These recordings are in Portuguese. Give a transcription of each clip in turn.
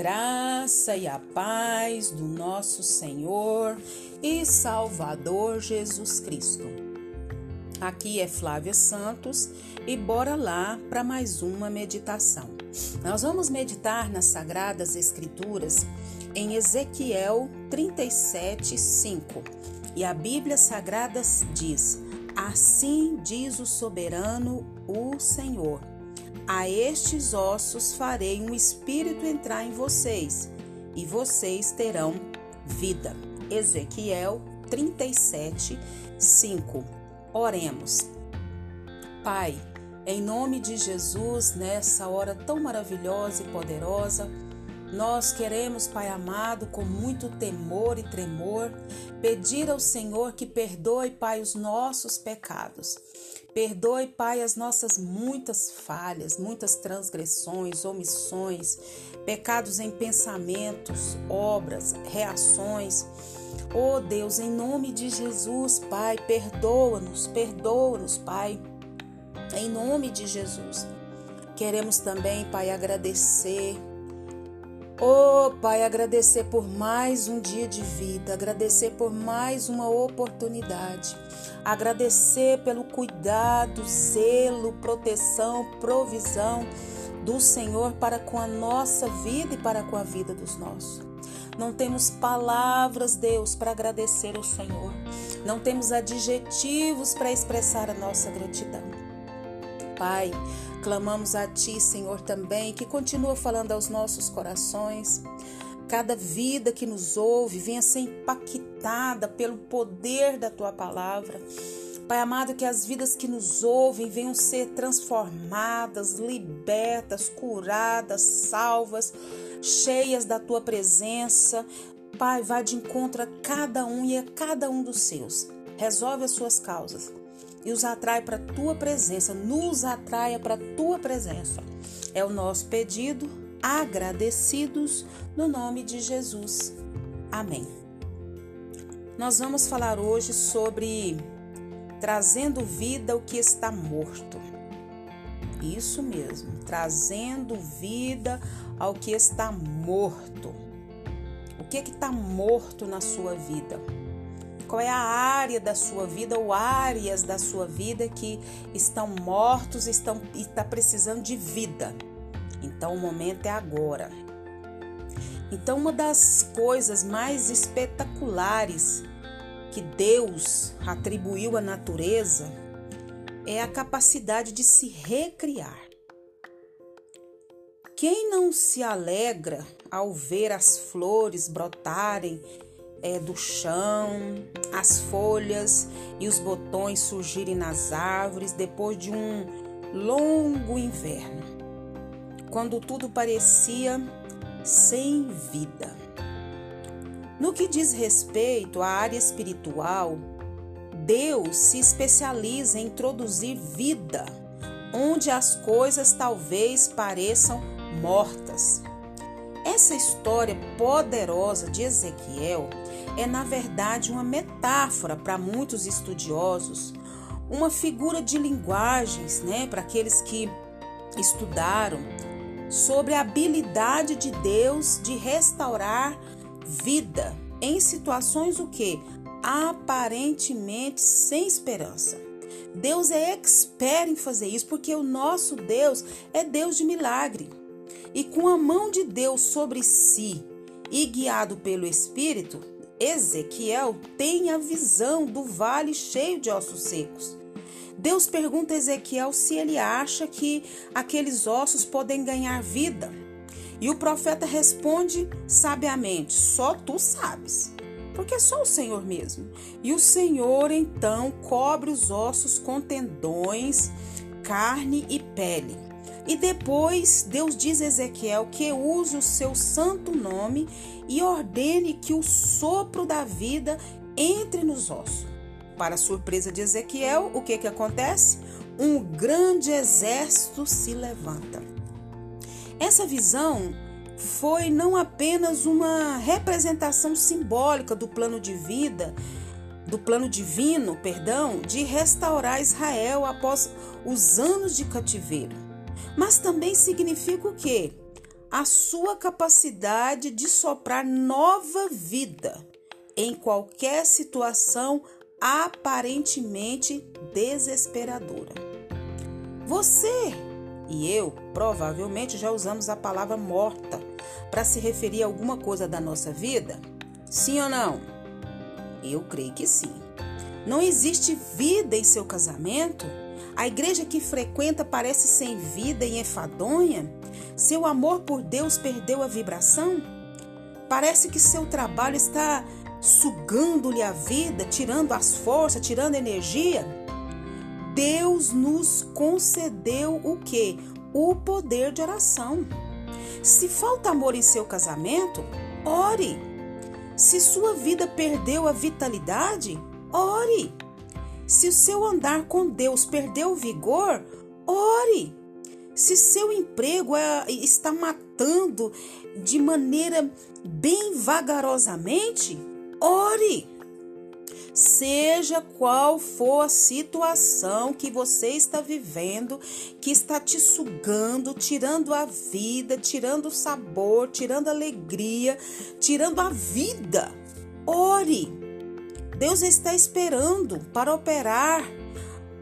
graça e a paz do nosso Senhor e Salvador Jesus Cristo. Aqui é Flávia Santos e bora lá para mais uma meditação. Nós vamos meditar nas Sagradas Escrituras em Ezequiel 37, 5. E a Bíblia Sagrada diz: Assim diz o soberano, o Senhor a estes ossos farei um espírito entrar em vocês, e vocês terão vida. Ezequiel 37, 5. Oremos. Pai, em nome de Jesus, nessa hora tão maravilhosa e poderosa, nós queremos, Pai amado, com muito temor e tremor, pedir ao Senhor que perdoe, Pai, os nossos pecados. Perdoe, Pai, as nossas muitas falhas, muitas transgressões, omissões, pecados em pensamentos, obras, reações. Oh Deus, em nome de Jesus, Pai, perdoa-nos, perdoa-nos, Pai. Em nome de Jesus. Queremos também, Pai, agradecer Oh, Pai, agradecer por mais um dia de vida, agradecer por mais uma oportunidade, agradecer pelo cuidado, zelo, proteção, provisão do Senhor para com a nossa vida e para com a vida dos nossos. Não temos palavras, Deus, para agradecer ao Senhor. Não temos adjetivos para expressar a nossa gratidão. Pai, Clamamos a Ti, Senhor, também, que continua falando aos nossos corações. Cada vida que nos ouve venha ser impactada pelo poder da Tua palavra. Pai amado, que as vidas que nos ouvem venham ser transformadas, libertas, curadas, salvas, cheias da Tua presença. Pai, vá de encontro a cada um e a cada um dos seus. Resolve as suas causas e os atrai para a tua presença, nos atraia para a tua presença. É o nosso pedido, agradecidos no nome de Jesus. Amém. Nós vamos falar hoje sobre trazendo vida ao que está morto. Isso mesmo, trazendo vida ao que está morto. O que está morto na sua vida? Qual é a área da sua vida ou áreas da sua vida que estão mortos e estão está precisando de vida? Então o momento é agora. Então uma das coisas mais espetaculares que Deus atribuiu à natureza é a capacidade de se recriar. Quem não se alegra ao ver as flores brotarem é, do chão, as folhas e os botões surgirem nas árvores depois de um longo inverno, quando tudo parecia sem vida. No que diz respeito à área espiritual, Deus se especializa em introduzir vida onde as coisas talvez pareçam mortas. Essa história poderosa de Ezequiel é, na verdade, uma metáfora para muitos estudiosos, uma figura de linguagens, né, para aqueles que estudaram sobre a habilidade de Deus de restaurar vida em situações o que aparentemente sem esperança. Deus é expert em fazer isso porque o nosso Deus é Deus de milagre. E com a mão de Deus sobre si e guiado pelo Espírito, Ezequiel tem a visão do vale cheio de ossos secos. Deus pergunta a Ezequiel se ele acha que aqueles ossos podem ganhar vida. E o profeta responde sabiamente: Só tu sabes, porque é só o Senhor mesmo. E o Senhor então cobre os ossos com tendões, carne e pele. E depois Deus diz a Ezequiel que use o seu santo nome e ordene que o sopro da vida entre nos ossos. Para surpresa de Ezequiel, o que, que acontece? Um grande exército se levanta. Essa visão foi não apenas uma representação simbólica do plano de vida, do plano divino, perdão, de restaurar Israel após os anos de cativeiro mas também significa o quê? a sua capacidade de soprar nova vida em qualquer situação aparentemente desesperadora. Você e eu provavelmente já usamos a palavra morta para se referir a alguma coisa da nossa vida? Sim ou não? Eu creio que sim. Não existe vida em seu casamento? A igreja que frequenta parece sem vida e enfadonha? Seu amor por Deus perdeu a vibração? Parece que seu trabalho está sugando-lhe a vida, tirando as forças, tirando energia? Deus nos concedeu o que? O poder de oração. Se falta amor em seu casamento, ore. Se sua vida perdeu a vitalidade, ore. Se o seu andar com Deus perdeu vigor, ore. Se seu emprego é, está matando de maneira bem vagarosamente, ore. Seja qual for a situação que você está vivendo, que está te sugando, tirando a vida, tirando o sabor, tirando a alegria, tirando a vida, ore. Deus está esperando para operar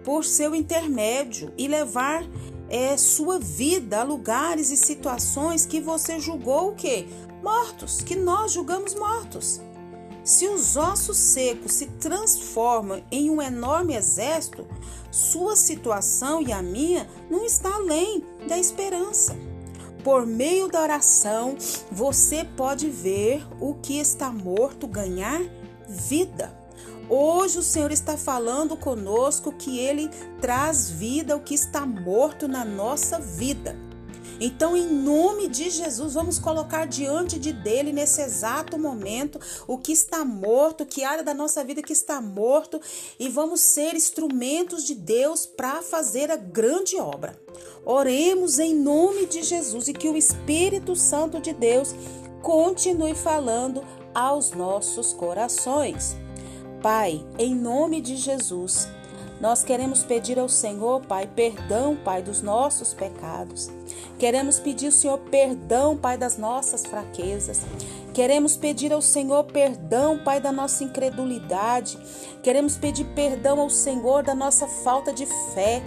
por seu intermédio e levar é, sua vida a lugares e situações que você julgou o quê? Mortos, que nós julgamos mortos. Se os ossos secos se transformam em um enorme exército, sua situação e a minha não está além da esperança. Por meio da oração, você pode ver o que está morto ganhar vida. Hoje o Senhor está falando conosco que ele traz vida ao que está morto na nossa vida. Então, em nome de Jesus, vamos colocar diante de dele nesse exato momento o que está morto, que área da nossa vida que está morto, e vamos ser instrumentos de Deus para fazer a grande obra. Oremos em nome de Jesus e que o Espírito Santo de Deus continue falando aos nossos corações. Pai, em nome de Jesus, nós queremos pedir ao Senhor, Pai, perdão, Pai, dos nossos pecados. Queremos pedir ao Senhor perdão, Pai, das nossas fraquezas. Queremos pedir ao Senhor perdão, Pai, da nossa incredulidade. Queremos pedir perdão ao Senhor da nossa falta de fé.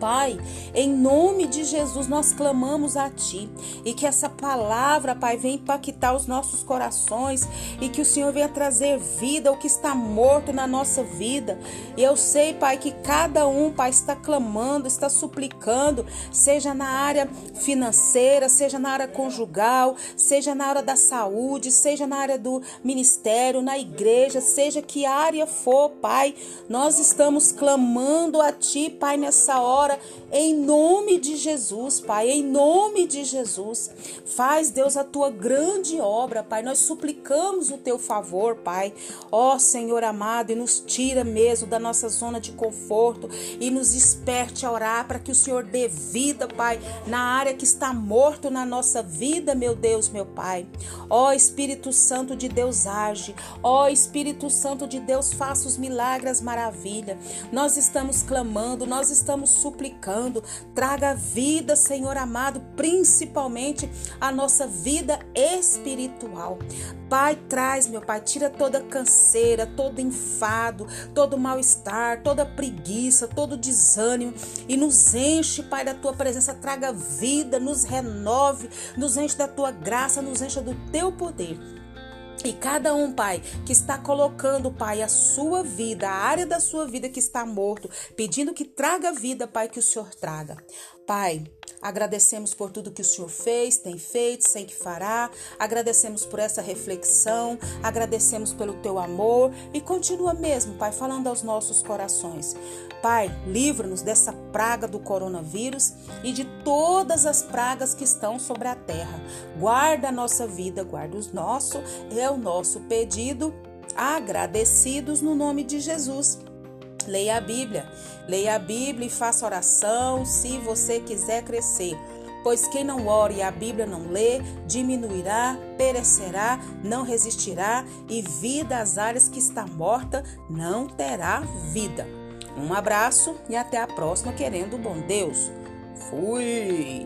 Pai, em nome de Jesus nós clamamos a Ti. E que essa palavra, Pai, venha impactar os nossos corações. E que o Senhor venha trazer vida ao que está morto na nossa vida. E eu sei, Pai, que cada um, Pai, está clamando, está suplicando, seja na área financeira, seja na área conjugal, seja na área da saúde, seja na área do ministério, na igreja, seja que área for, Pai, nós estamos clamando a Ti, Pai, nessa hora agora, em nome de Jesus, Pai, em nome de Jesus. Faz, Deus, a tua grande obra, Pai. Nós suplicamos o teu favor, Pai. Ó Senhor amado, e nos tira mesmo da nossa zona de conforto e nos desperte a orar para que o Senhor dê vida, Pai, na área que está morto na nossa vida, meu Deus, meu Pai. Ó Espírito Santo de Deus, age. Ó Espírito Santo de Deus, faça os milagres, maravilha. Nós estamos clamando, nós estamos suplicando suplicando, traga vida, Senhor amado, principalmente a nossa vida espiritual. Pai, traz, meu Pai, tira toda canseira, todo enfado, todo mal-estar, toda preguiça, todo desânimo e nos enche, Pai, da tua presença. Traga vida, nos renove, nos enche da tua graça, nos enche do teu poder. E cada um, Pai, que está colocando, Pai, a sua vida, a área da sua vida que está morto, pedindo que traga vida, Pai, que o Senhor traga. Pai, agradecemos por tudo que o Senhor fez, tem feito, sei que fará. Agradecemos por essa reflexão, agradecemos pelo teu amor e continua mesmo, Pai, falando aos nossos corações. Pai, livra-nos dessa praga do coronavírus e de todas as pragas que estão sobre a terra. Guarda a nossa vida, guarda os nossos, é o nosso pedido. Agradecidos no nome de Jesus. Leia a Bíblia, leia a Bíblia e faça oração se você quiser crescer. Pois quem não ore e a Bíblia não lê, diminuirá, perecerá, não resistirá, e vida às áreas que está morta não terá vida. Um abraço e até a próxima, querendo o bom Deus. Fui!